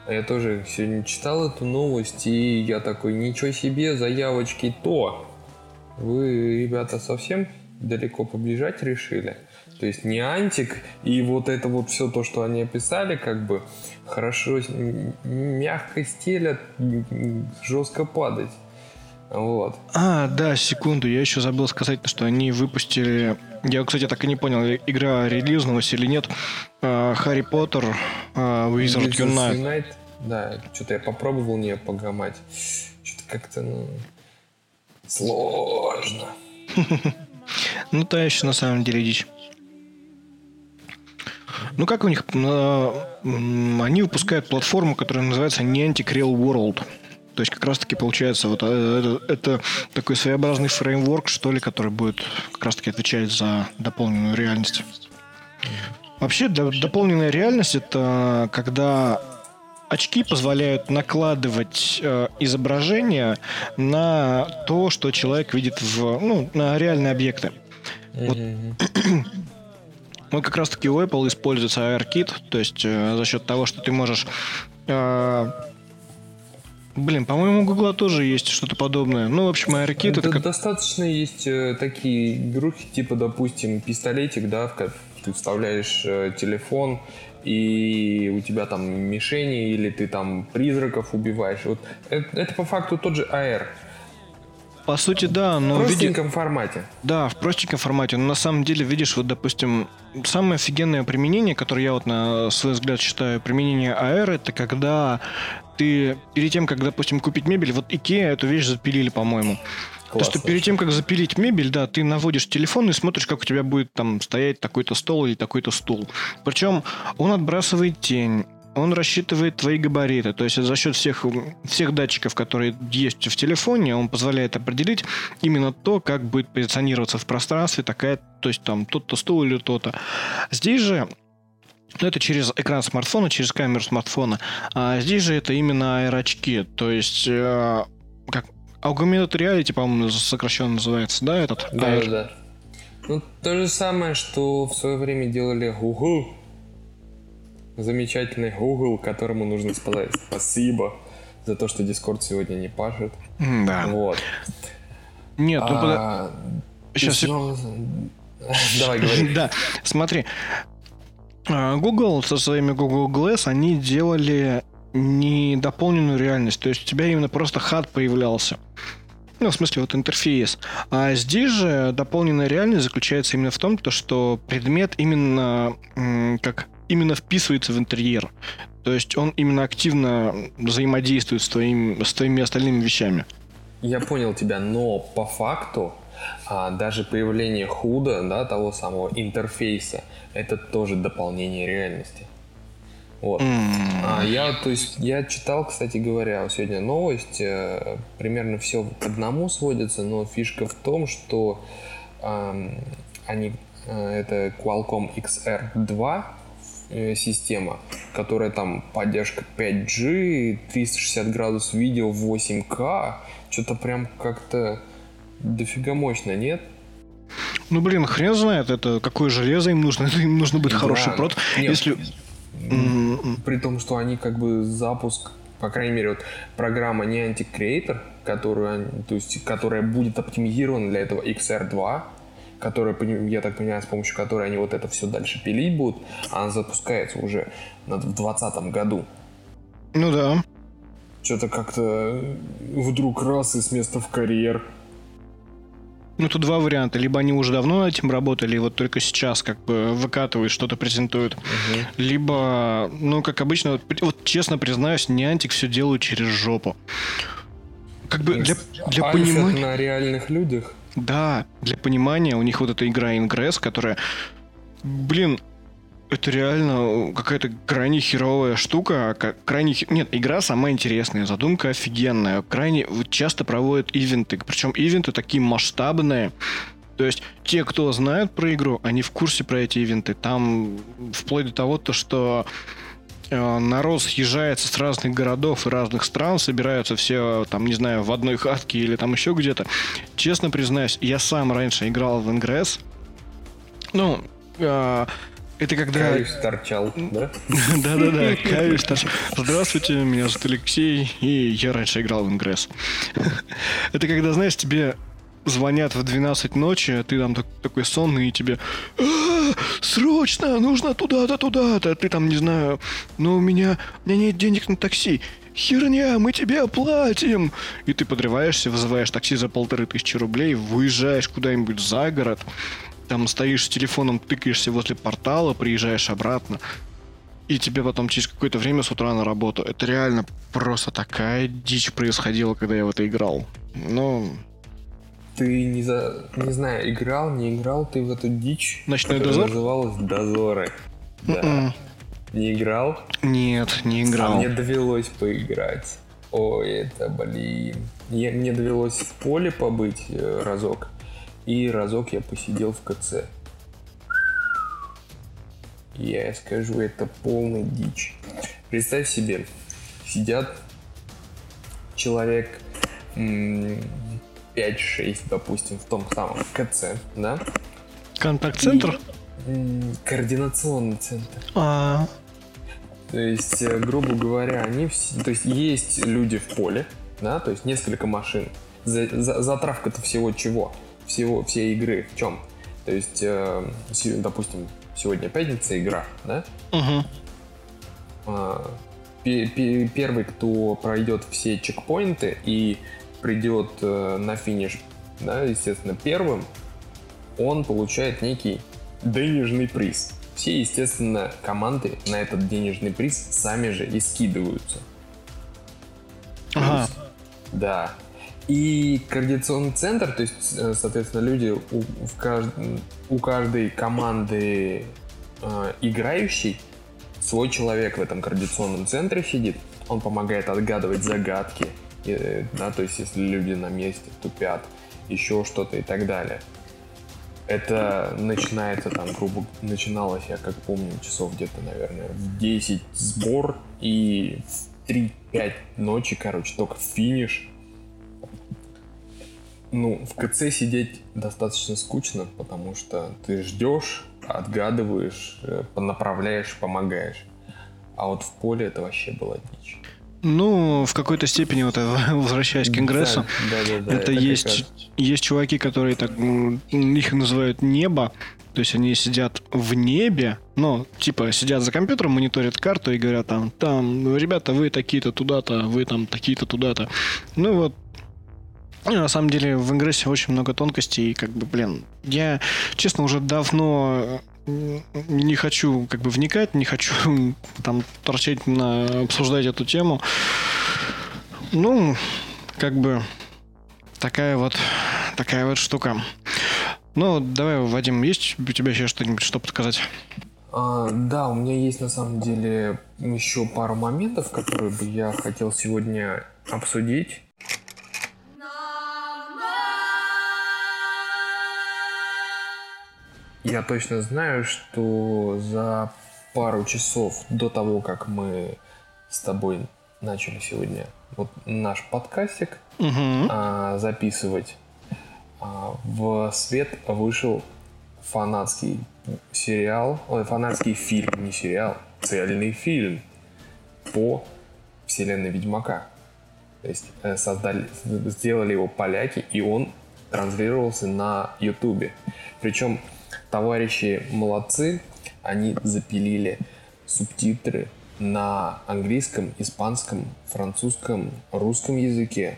S2: я тоже сегодня читал эту новость, и я такой, ничего себе, заявочки то. Вы, ребята, совсем далеко побежать решили? То есть не антик, и вот это вот все то, что они описали, как бы хорошо, мягко стелят, жестко падать. Вот.
S1: А, да, секунду, я еще забыл сказать, что они выпустили... Я, кстати, так и не понял, игра релизнулась или нет. Харри Поттер, Wizard Unite. Unite.
S2: Да, что-то я попробовал нее погамать. Что-то как-то, ну, сложно. [LAUGHS]
S1: Ну, то еще на самом деле дичь. Ну, как у них? Они выпускают платформу, которая называется Niantic Real World. То есть как раз-таки получается вот э, это, это такой своеобразный фреймворк, что ли, который будет как раз-таки отвечать за дополненную реальность. Вообще, для, дополненная реальность это когда очки позволяют накладывать э, изображение на то, что человек видит в, ну, на реальные объекты. Вот. Вот как раз-таки у Apple используется AirKit, то есть э, за счет того, что ты можешь э, Блин, по-моему, у Гугла тоже есть что-то подобное. Ну, в общем, AirKit это,
S2: это
S1: как...
S2: Достаточно есть э, такие игрухи, типа, допустим, пистолетик, да, в ты вставляешь э, телефон, и у тебя там мишени, или ты там призраков убиваешь. Вот это, это по факту тот же AR.
S1: По сути, да, но
S2: В простеньком формате.
S1: Да, в простеньком формате. Но на самом деле, видишь, вот, допустим, самое офигенное применение, которое я вот на свой взгляд считаю, применение AR, это когда ты перед тем, как, допустим, купить мебель, вот Икеа эту вещь запилили, по-моему. То, что перед тем, как запилить мебель, да, ты наводишь телефон и смотришь, как у тебя будет там стоять такой-то стол или такой-то стул. Причем он отбрасывает тень, он рассчитывает твои габариты. То есть за счет всех, всех датчиков, которые есть в телефоне, он позволяет определить именно то, как будет позиционироваться в пространстве такая, то есть там тот-то стул или то-то. Здесь же ну, это через экран смартфона, через камеру смартфона. А здесь же это именно аэрочки. То есть, э, как Augmented Reality, по-моему, сокращенно называется, да, этот?
S2: Да,
S1: AR?
S2: да. Ну, то же самое, что в свое время делали Google. Замечательный Google, которому нужно сказать спасибо за то, что Discord сегодня не пашет.
S1: Да.
S2: Вот.
S1: Нет, ну
S2: А, ты
S1: Сейчас,
S2: снова- Давай, говори. [LAUGHS]
S1: Да, смотри. А, Google со своими Google Glass, они делали не дополненную реальность. То есть у тебя именно просто хат появлялся. Ну, в смысле, вот интерфейс. А здесь же дополненная реальность заключается именно в том, то, что предмет именно как именно вписывается в интерьер. То есть он именно активно взаимодействует с, твоим, с твоими остальными вещами.
S2: Я понял тебя, но по факту а, даже появление худа, да, того самого интерфейса, это тоже дополнение реальности. Вот.
S1: М,
S2: А, я, то есть, я читал, кстати говоря, сегодня новость, э, примерно все к одному сводится, но фишка в том, что ам, они, э, это Qualcomm XR2 э, система, которая там поддержка 5G, 360 градусов видео в 8К, что-то прям как-то дофига мощно, нет?
S1: Ну, блин, хрен знает, это какое железо им нужно. [LAUGHS] Им нужно быть
S2: Да.
S1: хороший прот.
S2: Нет,
S1: Если... М,
S2: При том, что они как бы запуск, по крайней мере, вот программа Creator, которую, они- то есть, которая будет оптимизирована для этого XR2, которая, я так понимаю, с помощью которой они вот это все дальше пилить будут, она запускается уже в 2020 году.
S1: Ну да.
S2: Что-то как-то вдруг раз и с места в карьер.
S1: Ну, тут два варианта. Либо они уже давно над этим работали, и вот только сейчас как бы выкатывают, что-то презентуют. Либо, ну, как обычно, вот, вот честно признаюсь, Niantic все делают через жопу. Как бы для, для
S2: Альфа
S1: понимания...
S2: на реальных людях.
S1: Да, для понимания у них вот эта игра Ingress, которая, блин, это реально какая-то крайне херовая штука. ка- Крайне хе- Нет, игра сама интересная, задумка офигенная. Крайне часто проводят ивенты. Причем ивенты такие масштабные. То есть те, кто знают про игру, они в курсе про эти ивенты. Там вплоть до того, то, что народ съезжается с разных городов и разных стран, собираются все, там, не знаю, в одной хатке или там еще где-то. Честно признаюсь, я сам раньше играл в Ingress. Ну, э, это когда...
S2: Каюсь, торчал, да? [LAUGHS]
S1: Да-да-да, каюсь. торч- Здравствуйте, меня зовут Алексей, и я раньше играл в Ingress. [LAUGHS] Это когда, знаешь, тебе звонят в 12 ночи, а ты там так- такой сонный, и тебе «А, срочно, нужно туда-то, туда-то. Ты там, не знаю, ну у меня, у меня нет денег на такси. Херня, мы тебе оплатим. И ты подрываешься, вызываешь такси за полторы тысячи рублей, выезжаешь куда-нибудь за город, там стоишь с телефоном, тыкаешься возле портала, приезжаешь обратно. И тебе потом через какое-то время с утра на работу. Это реально просто такая дичь происходила, когда я в это играл. Ну,
S2: Ты не, за... не знаю, играл, не играл ты в эту дичь,
S1: Ночной дозор?
S2: называлась Дозоры. Да.
S1: м-м.
S2: Не играл?
S1: нет, не
S2: А
S1: играл.
S2: мне довелось поиграть. Ой, это, блин. Я- мне довелось в поле побыть э, разок. И разок я посидел в КЦ. Я скажу, это полный дичь. Представь себе, сидят человек м, 5-6, допустим, в том самом КЦ, да?
S1: Контакт-центр?
S2: Координационный центр.
S1: А,
S2: То есть, э, грубо говоря, они все, то есть есть люди в поле, да, то есть несколько машин. За, за, затравка-то всего чего? Всего, всей игры в чем? То есть, э, допустим, сегодня пятница игра, да?
S1: Угу.
S2: А, первый, кто пройдет все чекпоинты и придет э, на финиш, да, естественно, первым, он получает некий денежный приз. Все, естественно, команды на этот денежный приз сами же и скидываются.
S1: Ага.
S2: Да. И координационный центр, то есть, э, соответственно, люди у, в кажд... у каждой команды э, играющей свой человек в этом координационном центре сидит. Он помогает отгадывать загадки, да, то есть если люди на месте тупят, еще что-то и так далее. Это начинается там, грубо, начиналось, я как помню, часов где-то, наверное, в 10 сбор и в 3-5 ночи, короче, только финиш. Ну, в КЦ сидеть достаточно скучно, потому что ты ждешь, отгадываешь, э, направляешь, помогаешь. А вот в поле это вообще была дичь.
S1: Ну, в какой-то степени, вот [LAUGHS] возвращаясь к Ингрессу, да, да, да, это, это есть, есть чуваки, которые так, их называют небо, то есть они сидят в небе, но типа сидят за компьютером, мониторят карту и говорят там, там, ребята, вы такие-то туда-то, вы там такие-то туда-то. Ну вот, на самом деле в Ингрессе очень много тонкостей, и как бы, блин, я, честно, уже давно не хочу как бы вникать, не хочу [LAUGHS] там торчать на обсуждать эту тему. Ну, как бы такая вот такая вот штука. Ну, давай, Вадим, есть у тебя еще что-нибудь, что подсказать?
S2: А, да, у меня есть на самом деле еще пару моментов, которые бы я хотел сегодня обсудить. Я точно знаю, что за пару часов до того, как мы с тобой начали сегодня вот наш подкастик
S1: угу.
S2: а, записывать, а, в свет вышел фанатский сериал, ой, фанатский фильм, не сериал, цельный фильм по вселенной Ведьмака. То есть э, создали, сделали его поляки, и он транслировался на Ютубе. Причем товарищи молодцы, они запилили субтитры на английском, испанском, французском, русском языке.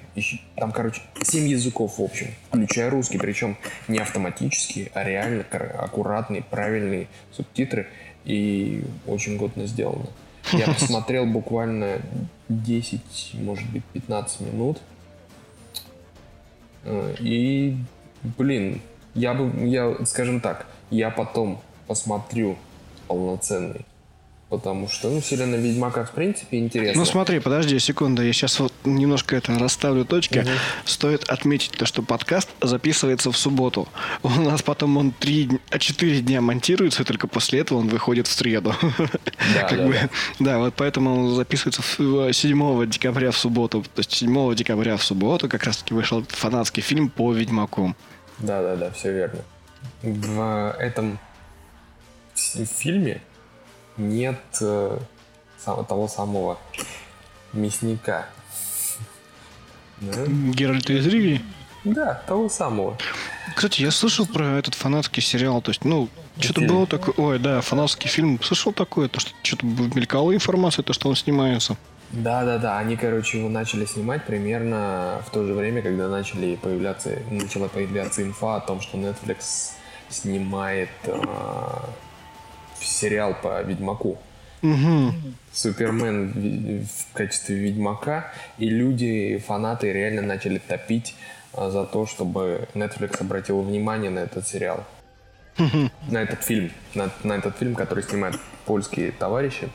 S2: Там, короче, 7 языков в общем, включая русский. Причем не автоматические, а реально аккуратные, правильные субтитры. И очень годно сделано. Я [LAUGHS] посмотрел буквально 10, может быть, 15 минут. Э, и, блин, я бы, я, скажем так, я потом посмотрю полноценный. Потому что, ну, вселенная Ведьмака, в принципе, интересно.
S1: Ну, смотри, подожди секунду, я сейчас вот немножко это расставлю точки. Угу. Стоит отметить то, что подкаст записывается в субботу. У нас потом он 3, 4 а дня монтируется, и только после этого он выходит в среду. Да, [LAUGHS] как да, бы, да. да, вот поэтому он записывается 7 декабря в субботу. То есть 7 декабря в субботу как раз-таки вышел фанатский фильм по Ведьмаку.
S2: Да-да-да, все верно в этом фильме нет э, того самого мясника. [LAUGHS]
S1: Да? Геральта из Ривии?
S2: Да, того самого.
S1: Кстати, я слышал про этот фанатский сериал, то есть, ну, что-то было такое, ой, да, фанатский фильм, слышал такое, то что что-то мелькала информация, то, что он снимается.
S2: Да, да, да. Они, короче, его начали снимать примерно в то же время, когда начали появляться, начала появляться инфа о том, что Netflix снимает э, сериал по Ведьмаку.
S1: Угу.
S2: Супермен в качестве Ведьмака, и люди, фанаты реально начали топить э, за то, чтобы Netflix обратил внимание на этот сериал.
S1: Угу.
S2: На этот фильм. На, на этот фильм, который снимают польские товарищи.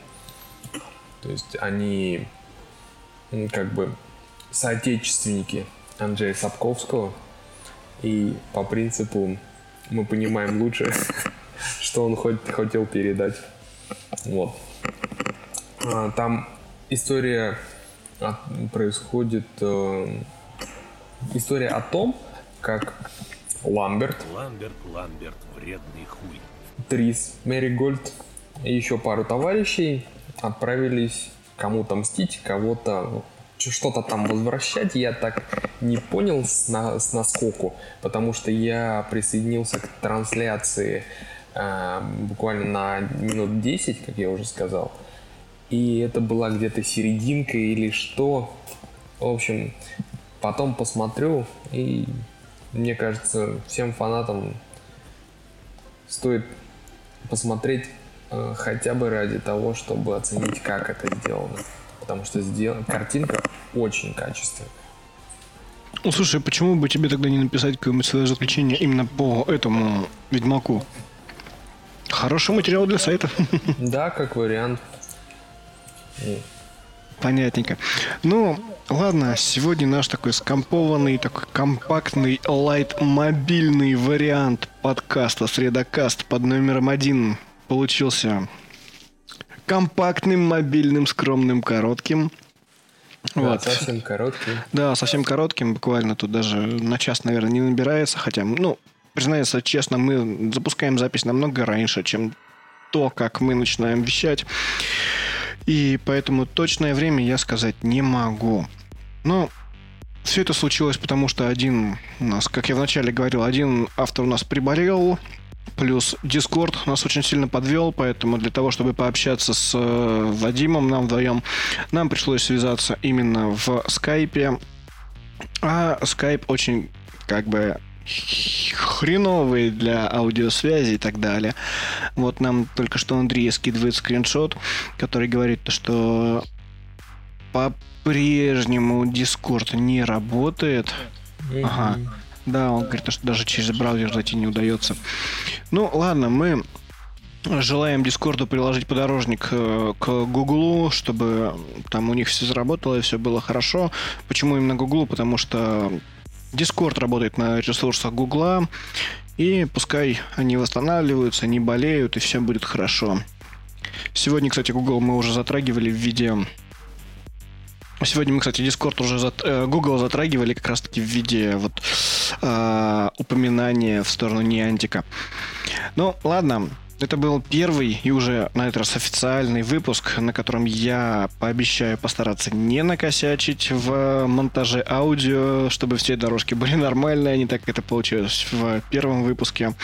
S2: То есть они как бы соотечественники Анджея Сапковского. И по принципу мы понимаем лучше, [LAUGHS] что он хоть, хотел передать. Вот. А, там история от, происходит... Э, история о том, как Ламберт...
S3: Ламберт, Ламберт, вредный хуй.
S2: Трис Мэри Гольд еще пару товарищей отправились кому-то мстить, кого-то что-то там возвращать, я так не понял с, на, с наскоку, потому что я присоединился к трансляции э, буквально на минут 10, как я уже сказал. И это была где-то серединка или что. В общем, потом посмотрю, и мне кажется, всем фанатам стоит посмотреть хотя бы ради того, чтобы оценить, как это сделано. Потому что сделан, картинка очень качественная.
S1: Ну, слушай, почему бы тебе тогда не написать какое-нибудь свое заключение именно по этому Ведьмаку? Хороший материал для сайта. [LAUGHS]
S2: Да, как вариант.
S1: Понятненько. Ну, ладно, сегодня наш такой скомпованный, такой компактный, лайт мобильный вариант подкаста «Средокаст» под номером один получился компактным, мобильным, скромным, коротким.
S2: Да, вот. совсем коротким.
S1: Да, совсем коротким, буквально тут даже на час, наверное, не набирается, хотя, ну, признается честно, мы запускаем запись намного раньше, чем то, как мы начинаем вещать. И поэтому точное время я сказать не могу. Но все это случилось потому, что один у нас, как я вначале говорил, один автор у нас приболел, плюс Discord нас очень сильно подвел, поэтому для того, чтобы пообщаться с э, Вадимом, нам вдвоем, нам пришлось связаться именно в скайпе. А скайп очень как бы хреновые для аудиосвязи и так далее. Вот нам только что Андрей скидывает скриншот, который говорит, что по-прежнему Discord не работает. Ага. Да, он говорит, что даже через браузер зайти не удается. Ну, ладно, мы желаем Дискорду приложить подорожник э, к Гуглу, чтобы там у них все заработало и все было хорошо. Почему именно Гуглу? Потому что Discord работает на ресурсах Гугла, и пускай они восстанавливаются, не болеют, и все будет хорошо. Сегодня, кстати, Google мы уже затрагивали в виде... Сегодня мы, кстати, Discord уже зат... Э, Google затрагивали как раз-таки в виде вот э, упоминания в сторону Неантика. Ну, ладно, это был первый и уже на этот раз официальный выпуск, на котором я пообещаю постараться не накосячить в монтаже аудио, чтобы все дорожки были нормальные, а не так это получилось в первом выпуске.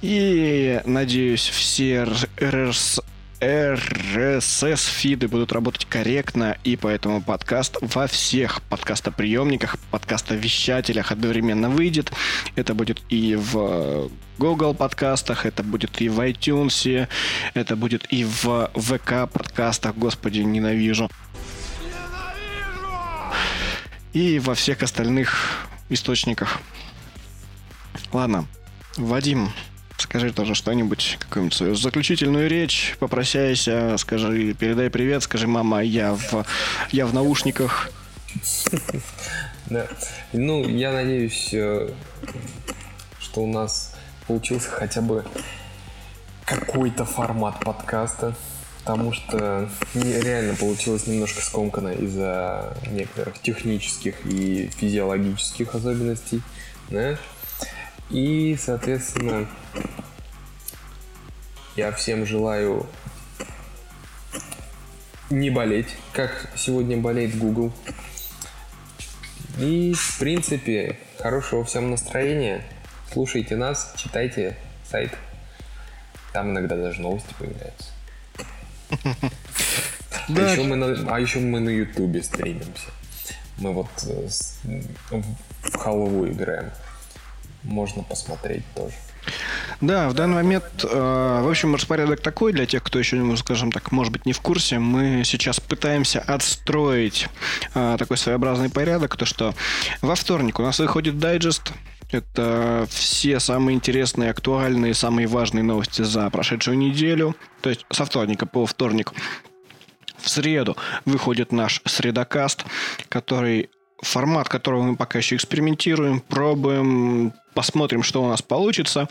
S1: И надеюсь, все RS RSS-фиды будут работать корректно, и поэтому подкаст во всех подкастоприемниках, подкастовещателях одновременно выйдет. Это будет и в Google подкастах, это будет и в iTunes, это будет и в ВК подкастах, господи, ненавижу. И во всех остальных источниках. Ладно, Вадим, Скажи тоже что-нибудь, какую-нибудь свою заключительную речь, попрощайся, скажи, передай привет, скажи, мама, я в, я в наушниках. [LAUGHS]
S2: Да. Ну, я надеюсь, э, что у нас получился хотя бы какой-то формат подкаста, потому что реально получилось немножко скомкано из-за некоторых технических и физиологических особенностей, да? И, соответственно, я всем желаю не болеть, как сегодня болеет Google. И, в принципе, хорошего всем настроения. Слушайте нас, читайте сайт. Там иногда даже новости появляются. [LAUGHS] А еще мы на, а еще мы на Ютубе стримимся. Мы вот э, в халву играем можно посмотреть тоже.
S1: Да, в данный момент, э, в общем, распорядок такой для тех, кто еще, ну, скажем так, может быть, не в курсе. Мы сейчас пытаемся отстроить э, такой своеобразный порядок, то что во вторник у нас выходит дайджест, это все самые интересные, актуальные, самые важные новости за прошедшую неделю. То есть со вторника по вторник. В среду выходит наш средокаст, который формат, которого мы пока еще экспериментируем, пробуем, посмотрим, что у нас получится,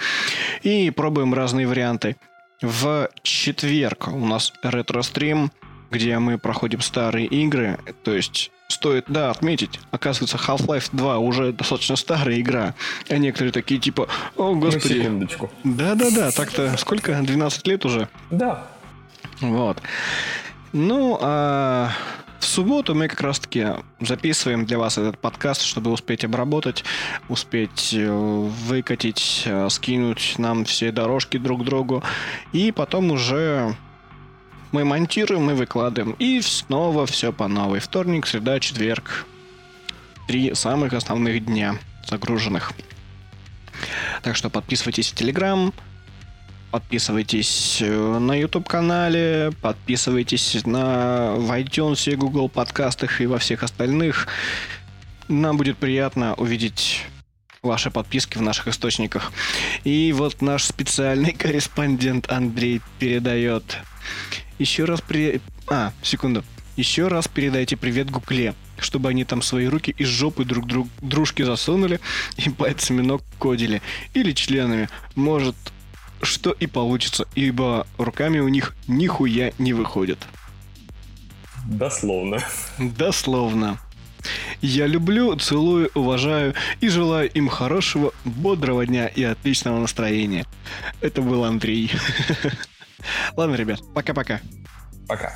S1: и пробуем разные варианты. В четверг у нас ретро-стрим, где мы проходим старые игры, то есть стоит, да, отметить, оказывается, Half-Life 2 уже достаточно старая игра, а некоторые такие типа, о, господи.
S3: Секундочку.
S1: Да-да-да, так-то сколько? 12 лет уже?
S3: Да.
S1: Вот. Ну, а в субботу мы как раз-таки записываем для вас этот подкаст, чтобы успеть обработать, успеть э, выкатить, э, скинуть нам все дорожки друг к другу. И потом уже мы монтируем и выкладываем. И снова все по новой. Вторник, среда, четверг. Три самых основных дня загруженных. Так что подписывайтесь в Телеграм, подписывайтесь э, на YouTube-канале, подписывайтесь на в iTunes, Google подкастах и во всех остальных. Нам будет приятно увидеть ваши подписки в наших источниках. И вот наш специальный [LAUGHS] корреспондент Андрей передает. Еще раз при... А, секунду. Еще раз передайте привет Гукле, чтобы они там свои руки из жопы друг друг дружки засунули и пальцами ног кодили. Или членами. Может, что и получится, ибо руками у них нихуя не выходит.
S3: Дословно.
S1: Дословно. Я люблю, целую, уважаю и желаю им хорошего, бодрого дня и отличного настроения. Это был Андрей. [LAUGHS] Ладно, ребят, пока-пока.
S3: Пока.